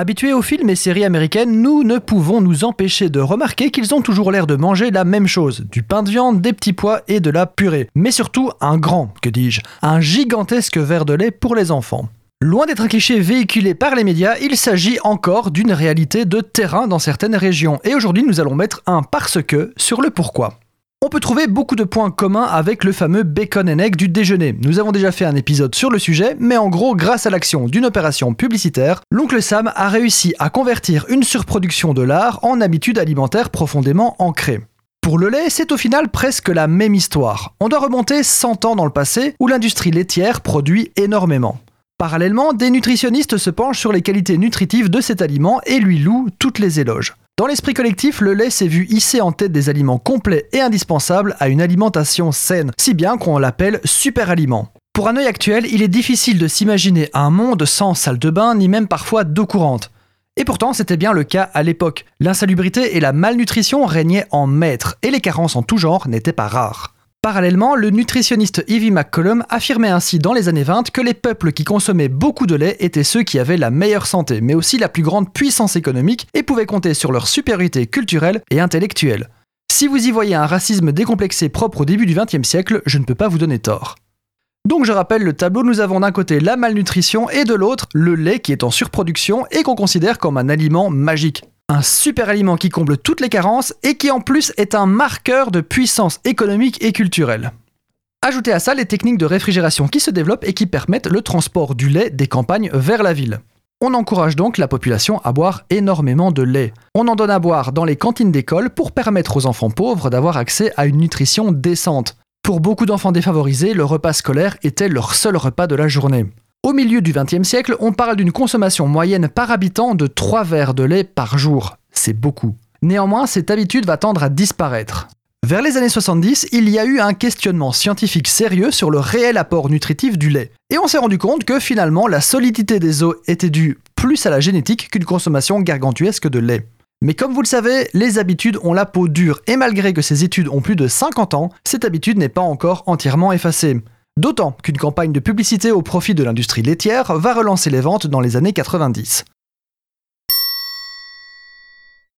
Habitués aux films et séries américaines, nous ne pouvons nous empêcher de remarquer qu'ils ont toujours l'air de manger la même chose, du pain de viande, des petits pois et de la purée. Mais surtout un grand, que dis-je, un gigantesque verre de lait pour les enfants. Loin d'être un cliché véhiculé par les médias, il s'agit encore d'une réalité de terrain dans certaines régions. Et aujourd'hui, nous allons mettre un parce que sur le pourquoi. On peut trouver beaucoup de points communs avec le fameux bacon and egg du déjeuner. Nous avons déjà fait un épisode sur le sujet, mais en gros, grâce à l'action d'une opération publicitaire, l'oncle Sam a réussi à convertir une surproduction de l'art en habitude alimentaire profondément ancrée. Pour le lait, c'est au final presque la même histoire. On doit remonter 100 ans dans le passé où l'industrie laitière produit énormément. Parallèlement, des nutritionnistes se penchent sur les qualités nutritives de cet aliment et lui louent toutes les éloges. Dans l'esprit collectif, le lait s'est vu hissé en tête des aliments complets et indispensables à une alimentation saine, si bien qu'on l'appelle super aliment. Pour un œil actuel, il est difficile de s'imaginer un monde sans salle de bain ni même parfois d'eau courante. Et pourtant, c'était bien le cas à l'époque. L'insalubrité et la malnutrition régnaient en maître, et les carences en tout genre n'étaient pas rares. Parallèlement, le nutritionniste Evie McCollum affirmait ainsi dans les années 20 que les peuples qui consommaient beaucoup de lait étaient ceux qui avaient la meilleure santé, mais aussi la plus grande puissance économique et pouvaient compter sur leur supériorité culturelle et intellectuelle. Si vous y voyez un racisme décomplexé propre au début du XXe siècle, je ne peux pas vous donner tort. Donc je rappelle le tableau, nous avons d'un côté la malnutrition et de l'autre le lait qui est en surproduction et qu'on considère comme un aliment magique. Un super aliment qui comble toutes les carences et qui en plus est un marqueur de puissance économique et culturelle. Ajoutez à ça les techniques de réfrigération qui se développent et qui permettent le transport du lait des campagnes vers la ville. On encourage donc la population à boire énormément de lait. On en donne à boire dans les cantines d'école pour permettre aux enfants pauvres d'avoir accès à une nutrition décente. Pour beaucoup d'enfants défavorisés, le repas scolaire était leur seul repas de la journée. Au milieu du XXe siècle, on parle d'une consommation moyenne par habitant de 3 verres de lait par jour. C'est beaucoup. Néanmoins, cette habitude va tendre à disparaître. Vers les années 70, il y a eu un questionnement scientifique sérieux sur le réel apport nutritif du lait. Et on s'est rendu compte que finalement, la solidité des os était due plus à la génétique qu'une consommation gargantuesque de lait. Mais comme vous le savez, les habitudes ont la peau dure et malgré que ces études ont plus de 50 ans, cette habitude n'est pas encore entièrement effacée. D'autant qu'une campagne de publicité au profit de l'industrie laitière va relancer les ventes dans les années 90.